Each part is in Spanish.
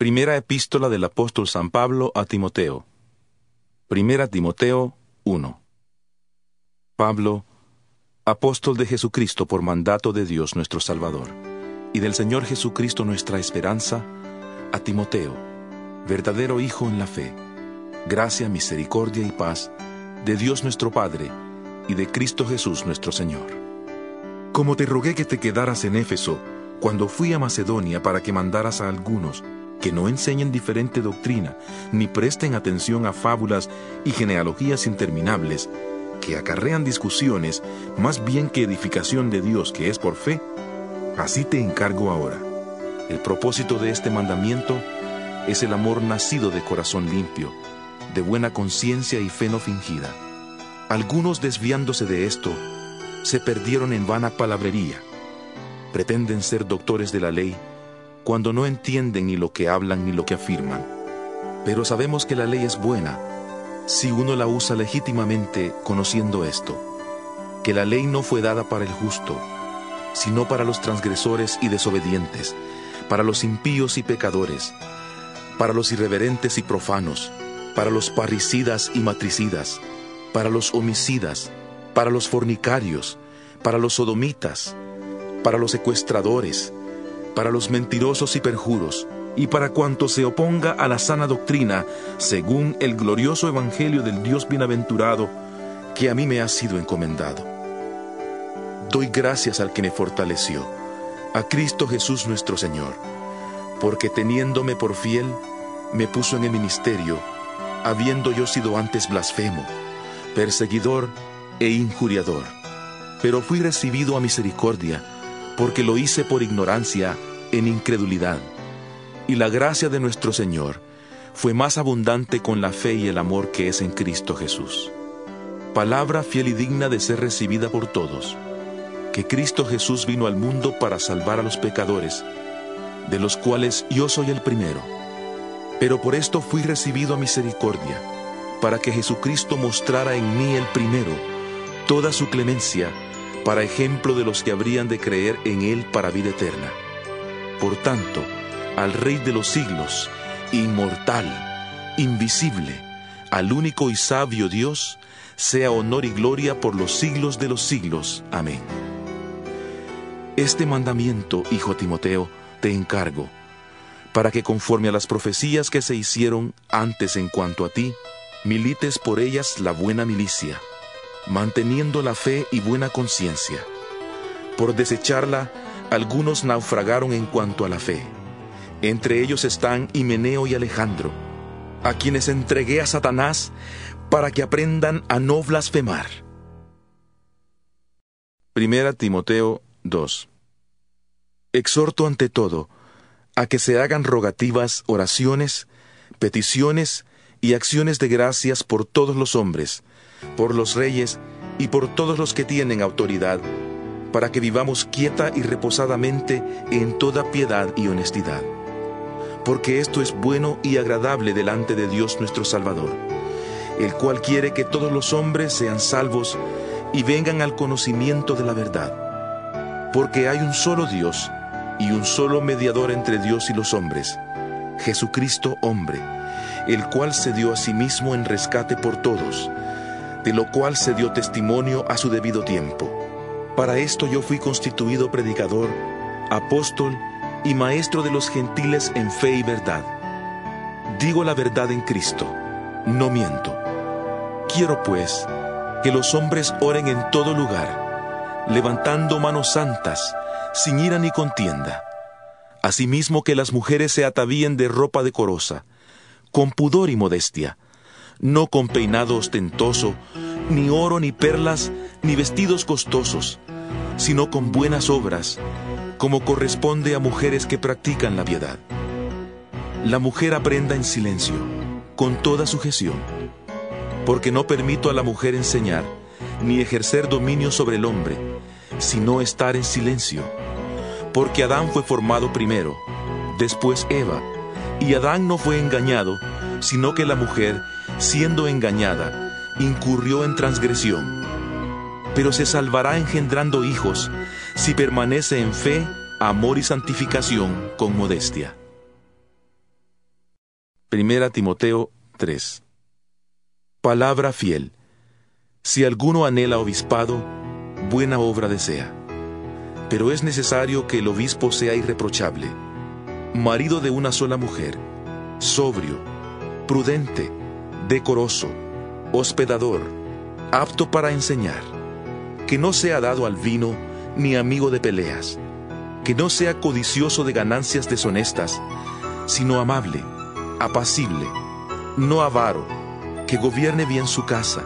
Primera epístola del apóstol San Pablo a Timoteo. Primera Timoteo 1. Pablo, apóstol de Jesucristo por mandato de Dios nuestro Salvador, y del Señor Jesucristo nuestra esperanza, a Timoteo, verdadero Hijo en la fe, gracia, misericordia y paz de Dios nuestro Padre y de Cristo Jesús nuestro Señor. Como te rogué que te quedaras en Éfeso, cuando fui a Macedonia para que mandaras a algunos, que no enseñen diferente doctrina, ni presten atención a fábulas y genealogías interminables, que acarrean discusiones más bien que edificación de Dios que es por fe, así te encargo ahora. El propósito de este mandamiento es el amor nacido de corazón limpio, de buena conciencia y fe no fingida. Algunos desviándose de esto, se perdieron en vana palabrería. Pretenden ser doctores de la ley, cuando no entienden ni lo que hablan ni lo que afirman. Pero sabemos que la ley es buena si uno la usa legítimamente conociendo esto, que la ley no fue dada para el justo, sino para los transgresores y desobedientes, para los impíos y pecadores, para los irreverentes y profanos, para los parricidas y matricidas, para los homicidas, para los fornicarios, para los sodomitas, para los secuestradores, para los mentirosos y perjuros, y para cuanto se oponga a la sana doctrina, según el glorioso Evangelio del Dios bienaventurado, que a mí me ha sido encomendado. Doy gracias al que me fortaleció, a Cristo Jesús nuestro Señor, porque teniéndome por fiel, me puso en el ministerio, habiendo yo sido antes blasfemo, perseguidor e injuriador. Pero fui recibido a misericordia, porque lo hice por ignorancia, en incredulidad. Y la gracia de nuestro Señor fue más abundante con la fe y el amor que es en Cristo Jesús. Palabra fiel y digna de ser recibida por todos, que Cristo Jesús vino al mundo para salvar a los pecadores, de los cuales yo soy el primero. Pero por esto fui recibido a misericordia, para que Jesucristo mostrara en mí el primero toda su clemencia, para ejemplo de los que habrían de creer en Él para vida eterna. Por tanto, al Rey de los siglos, inmortal, invisible, al único y sabio Dios, sea honor y gloria por los siglos de los siglos. Amén. Este mandamiento, hijo Timoteo, te encargo, para que conforme a las profecías que se hicieron antes en cuanto a ti, milites por ellas la buena milicia manteniendo la fe y buena conciencia. Por desecharla, algunos naufragaron en cuanto a la fe. Entre ellos están Himeneo y Alejandro, a quienes entregué a Satanás para que aprendan a no blasfemar. Primera Timoteo 2 Exhorto ante todo a que se hagan rogativas, oraciones, peticiones y acciones de gracias por todos los hombres, por los reyes y por todos los que tienen autoridad, para que vivamos quieta y reposadamente en toda piedad y honestidad. Porque esto es bueno y agradable delante de Dios nuestro Salvador, el cual quiere que todos los hombres sean salvos y vengan al conocimiento de la verdad. Porque hay un solo Dios y un solo mediador entre Dios y los hombres, Jesucristo hombre, el cual se dio a sí mismo en rescate por todos de lo cual se dio testimonio a su debido tiempo. Para esto yo fui constituido predicador, apóstol y maestro de los gentiles en fe y verdad. Digo la verdad en Cristo, no miento. Quiero pues que los hombres oren en todo lugar, levantando manos santas, sin ira ni contienda. Asimismo que las mujeres se atavíen de ropa decorosa, con pudor y modestia, no con peinado ostentoso, ni oro, ni perlas, ni vestidos costosos, sino con buenas obras, como corresponde a mujeres que practican la piedad. la mujer aprenda en silencio, con toda sujeción, porque no permito a la mujer enseñar, ni ejercer dominio sobre el hombre, sino estar en silencio, porque Adán fue formado primero, después Eva, y Adán no fue engañado, sino que la mujer, siendo engañada, incurrió en transgresión. Pero se salvará engendrando hijos si permanece en fe, amor y santificación con modestia. Primera Timoteo 3 Palabra fiel. Si alguno anhela obispado, buena obra desea. Pero es necesario que el obispo sea irreprochable, marido de una sola mujer, sobrio, prudente, decoroso, hospedador, apto para enseñar, que no sea dado al vino ni amigo de peleas, que no sea codicioso de ganancias deshonestas, sino amable, apacible, no avaro, que gobierne bien su casa,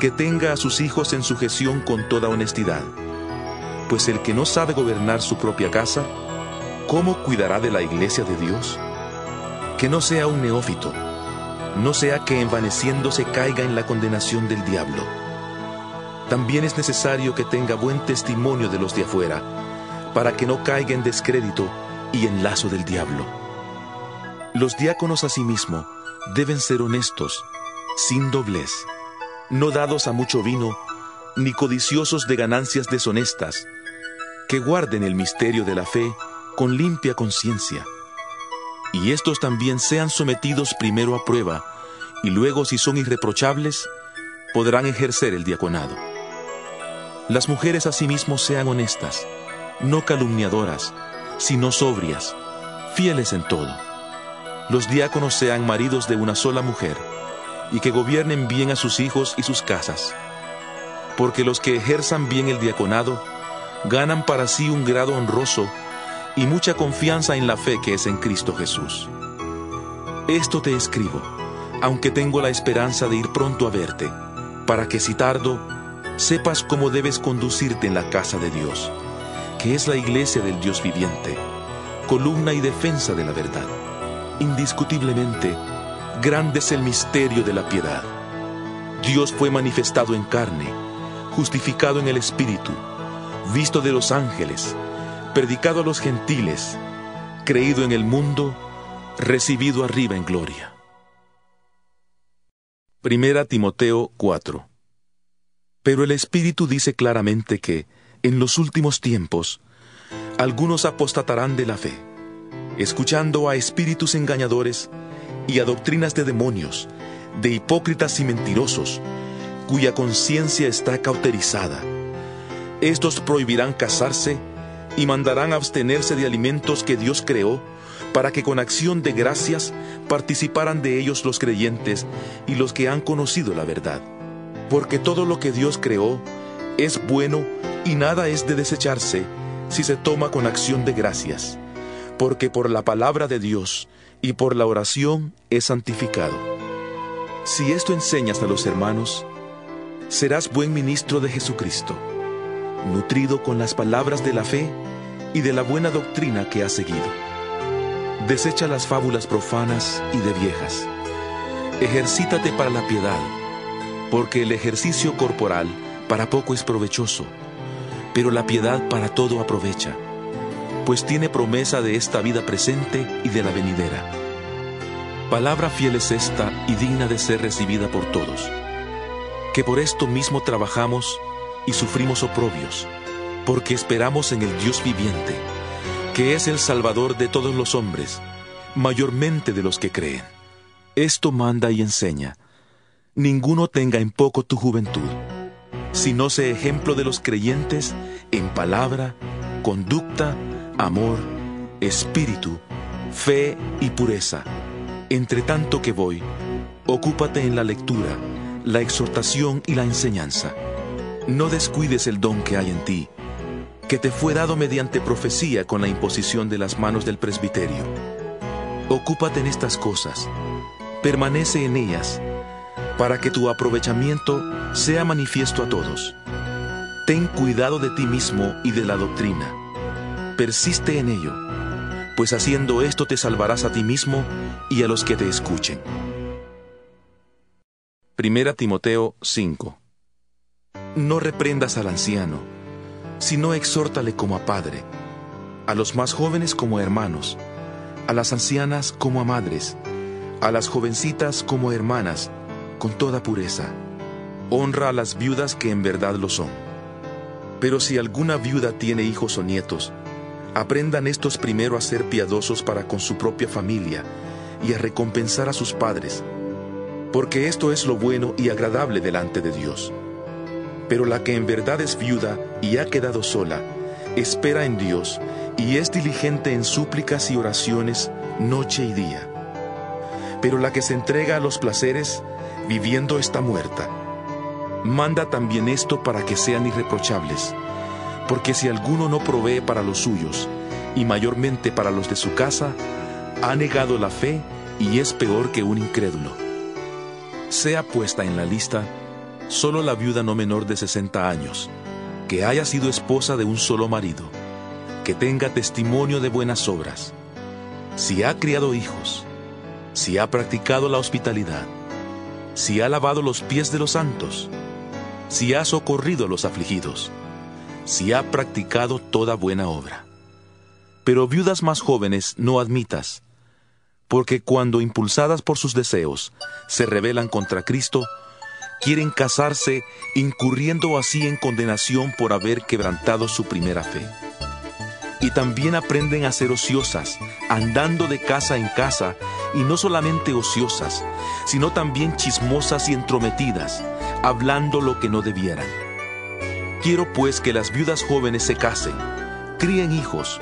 que tenga a sus hijos en sujeción con toda honestidad. Pues el que no sabe gobernar su propia casa, ¿cómo cuidará de la iglesia de Dios? Que no sea un neófito, no sea que envaneciéndose caiga en la condenación del diablo. También es necesario que tenga buen testimonio de los de afuera, para que no caiga en descrédito y en lazo del diablo. Los diáconos asimismo deben ser honestos, sin doblez, no dados a mucho vino, ni codiciosos de ganancias deshonestas, que guarden el misterio de la fe con limpia conciencia. Y estos también sean sometidos primero a prueba, y luego si son irreprochables, podrán ejercer el diaconado. Las mujeres asimismo sean honestas, no calumniadoras, sino sobrias, fieles en todo. Los diáconos sean maridos de una sola mujer, y que gobiernen bien a sus hijos y sus casas. Porque los que ejerzan bien el diaconado ganan para sí un grado honroso y mucha confianza en la fe que es en Cristo Jesús. Esto te escribo, aunque tengo la esperanza de ir pronto a verte, para que si tardo, sepas cómo debes conducirte en la casa de Dios, que es la iglesia del Dios viviente, columna y defensa de la verdad. Indiscutiblemente, grande es el misterio de la piedad. Dios fue manifestado en carne, justificado en el Espíritu, visto de los ángeles, predicado a los gentiles, creído en el mundo, recibido arriba en gloria. Primera Timoteo 4 Pero el Espíritu dice claramente que, en los últimos tiempos, algunos apostatarán de la fe, escuchando a espíritus engañadores y a doctrinas de demonios, de hipócritas y mentirosos, cuya conciencia está cauterizada. Estos prohibirán casarse, y mandarán abstenerse de alimentos que Dios creó, para que con acción de gracias participaran de ellos los creyentes y los que han conocido la verdad. Porque todo lo que Dios creó es bueno y nada es de desecharse si se toma con acción de gracias, porque por la palabra de Dios y por la oración es santificado. Si esto enseñas a los hermanos, serás buen ministro de Jesucristo nutrido con las palabras de la fe y de la buena doctrina que has seguido. Desecha las fábulas profanas y de viejas. Ejercítate para la piedad, porque el ejercicio corporal para poco es provechoso, pero la piedad para todo aprovecha, pues tiene promesa de esta vida presente y de la venidera. Palabra fiel es esta y digna de ser recibida por todos, que por esto mismo trabajamos y sufrimos oprobios, porque esperamos en el Dios viviente, que es el Salvador de todos los hombres, mayormente de los que creen. Esto manda y enseña. Ninguno tenga en poco tu juventud, sino sé ejemplo de los creyentes en palabra, conducta, amor, espíritu, fe y pureza. Entre tanto que voy, ocúpate en la lectura, la exhortación y la enseñanza. No descuides el don que hay en ti, que te fue dado mediante profecía con la imposición de las manos del presbiterio. Ocúpate en estas cosas, permanece en ellas, para que tu aprovechamiento sea manifiesto a todos. Ten cuidado de ti mismo y de la doctrina. Persiste en ello, pues haciendo esto te salvarás a ti mismo y a los que te escuchen. Primera Timoteo 5 No reprendas al anciano, sino exhórtale como a padre, a los más jóvenes como a hermanos, a las ancianas como a madres, a las jovencitas como a hermanas, con toda pureza. Honra a las viudas que en verdad lo son. Pero si alguna viuda tiene hijos o nietos, aprendan estos primero a ser piadosos para con su propia familia y a recompensar a sus padres, porque esto es lo bueno y agradable delante de Dios. Pero la que en verdad es viuda y ha quedado sola, espera en Dios y es diligente en súplicas y oraciones noche y día. Pero la que se entrega a los placeres, viviendo está muerta. Manda también esto para que sean irreprochables porque si alguno no provee para los suyos, y mayormente para los de su casa, ha negado la fe y es peor que un incrédulo. Sea puesta en la lista solo la viuda no menor de 60 años, que haya sido esposa de un solo marido, que tenga testimonio de buenas obras, si ha criado hijos, si ha practicado la hospitalidad, si ha lavado los pies de los santos, si ha socorrido a los afligidos, si ha practicado toda buena obra. Pero viudas más jóvenes no admitas, porque cuando impulsadas por sus deseos se rebelan contra Cristo, quieren casarse incurriendo así en condenación por haber quebrantado su primera fe. Y también aprenden a ser ociosas, andando de casa en casa, y no solamente ociosas, sino también chismosas y entrometidas, hablando lo que no debieran Quiero pues que las viudas jóvenes se casen, críen hijos,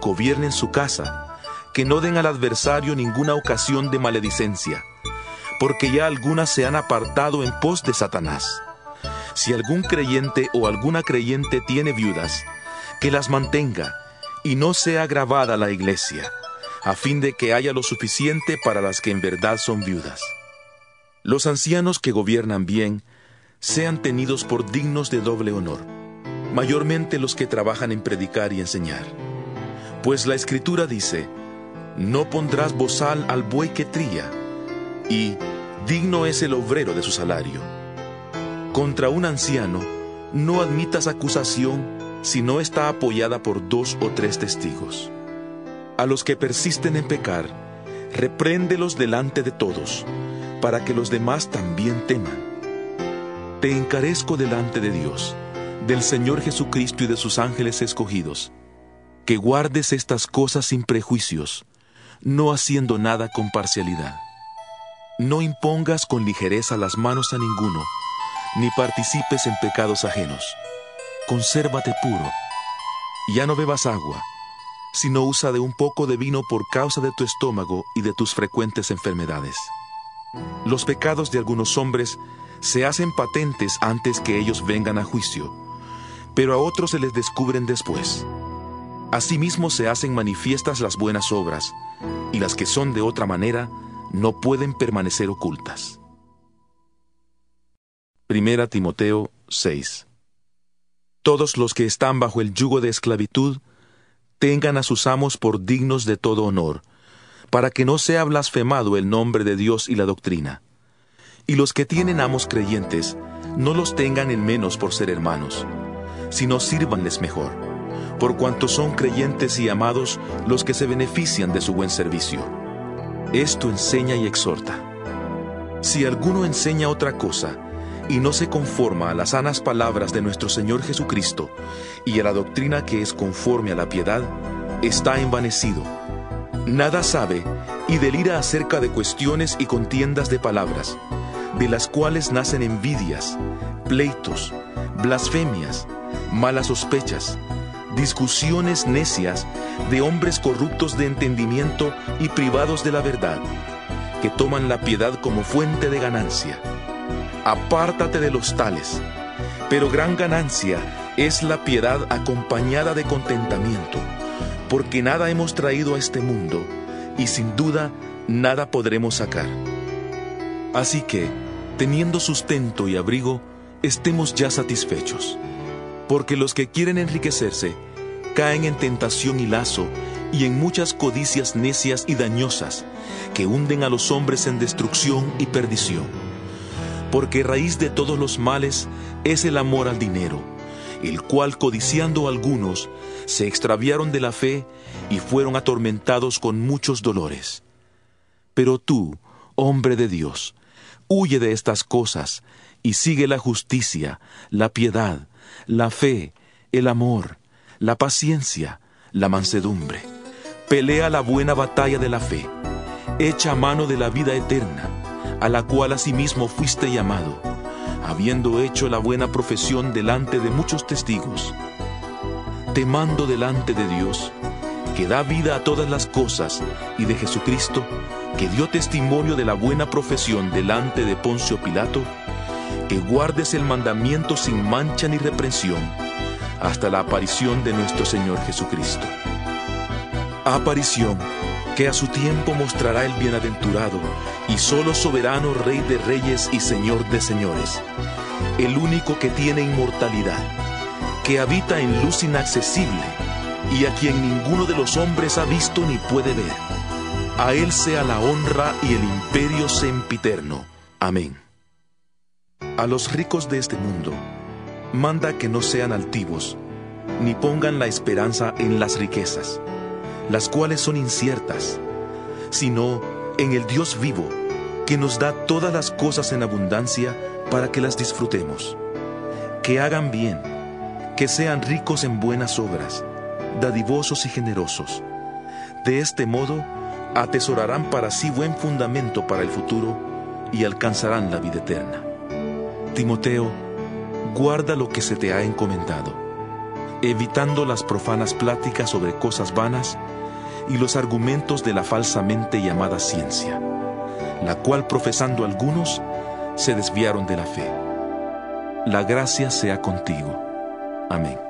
gobiernen su casa, que no den al adversario ninguna ocasión de maledicencia, porque ya algunas se han apartado en pos de Satanás. Si algún creyente o alguna creyente tiene viudas, que las mantenga y no sea agravada la iglesia, a fin de que haya lo suficiente para las que en verdad son viudas. Los ancianos que gobiernan bien, sean tenidos por dignos de doble honor, mayormente los que trabajan en predicar y enseñar. Pues la escritura dice, no pondrás bozal al buey que tría, y digno es el obrero de su salario. Contra un anciano, no admitas acusación si no está apoyada por dos o tres testigos. A los que persisten en pecar, repréndelos delante de todos, para que los demás también teman te encarezco delante de Dios, del Señor Jesucristo y de sus ángeles escogidos, que guardes estas cosas sin prejuicios, no haciendo nada con parcialidad. No impongas con ligereza las manos a ninguno, ni participes en pecados ajenos. Consérvate puro. Ya no bebas agua, sino usa de un poco de vino por causa de tu estómago y de tus frecuentes enfermedades. Los pecados de algunos hombres se hacen patentes antes que ellos vengan a juicio, pero a otros se les descubren después. Asimismo se hacen manifiestas las buenas obras, y las que son de otra manera no pueden permanecer ocultas. Primera Timoteo 6 Todos los que están bajo el yugo de esclavitud, tengan a sus amos por dignos de todo honor, para que no sea blasfemado el nombre de Dios y la doctrina y los que tienen amos creyentes, no los tengan en menos por ser hermanos, sino sírvanles mejor, por cuanto son creyentes y amados los que se benefician de su buen servicio. Esto enseña y exhorta. Si alguno enseña otra cosa, y no se conforma a las sanas palabras de nuestro Señor Jesucristo y a la doctrina que es conforme a la piedad, está envanecido. Nada sabe y delira acerca de cuestiones y contiendas de palabras de las cuales nacen envidias, pleitos, blasfemias, malas sospechas, discusiones necias de hombres corruptos de entendimiento y privados de la verdad, que toman la piedad como fuente de ganancia. Apártate de los tales, pero gran ganancia es la piedad acompañada de contentamiento, porque nada hemos traído a este mundo y sin duda nada podremos sacar. Así que, teniendo sustento y abrigo, estemos ya satisfechos. Porque los que quieren enriquecerse caen en tentación y lazo y en muchas codicias necias y dañosas que hunden a los hombres en destrucción y perdición. Porque raíz de todos los males es el amor al dinero, el cual codiciando algunos se extraviaron de la fe y fueron atormentados con muchos dolores. Pero tú, hombre de Dios, huye de estas cosas y sigue la justicia, la piedad, la fe, el amor, la paciencia, la mansedumbre. Pelea la buena batalla de la fe. Echa mano de la vida eterna, a la cual asimismo fuiste llamado, habiendo hecho la buena profesión delante de muchos testigos. Te mando delante de Dios, que da vida a todas las cosas, y de Jesucristo, que dio testimonio de la buena profesión delante de Poncio Pilato, que guardes el mandamiento sin mancha ni reprensión, hasta la aparición de nuestro Señor Jesucristo. Aparición que a su tiempo mostrará el bienaventurado y solo soberano Rey de reyes y Señor de señores, el único que tiene inmortalidad, que habita en luz inaccesible y a quien ninguno de los hombres ha visto ni puede ver. A Él sea la honra y el imperio sempiterno. Amén. A los ricos de este mundo, manda que no sean altivos, ni pongan la esperanza en las riquezas, las cuales son inciertas, sino en el Dios vivo, que nos da todas las cosas en abundancia para que las disfrutemos. Que hagan bien, que sean ricos en buenas obras, dadivosos y generosos. De este modo, atesorarán para sí buen fundamento para el futuro y alcanzarán la vida eterna. Timoteo, guarda lo que se te ha encomendado, evitando las profanas pláticas sobre cosas vanas y los argumentos de la falsamente llamada ciencia, la cual profesando algunos se desviaron de la fe. La gracia sea contigo. Amén.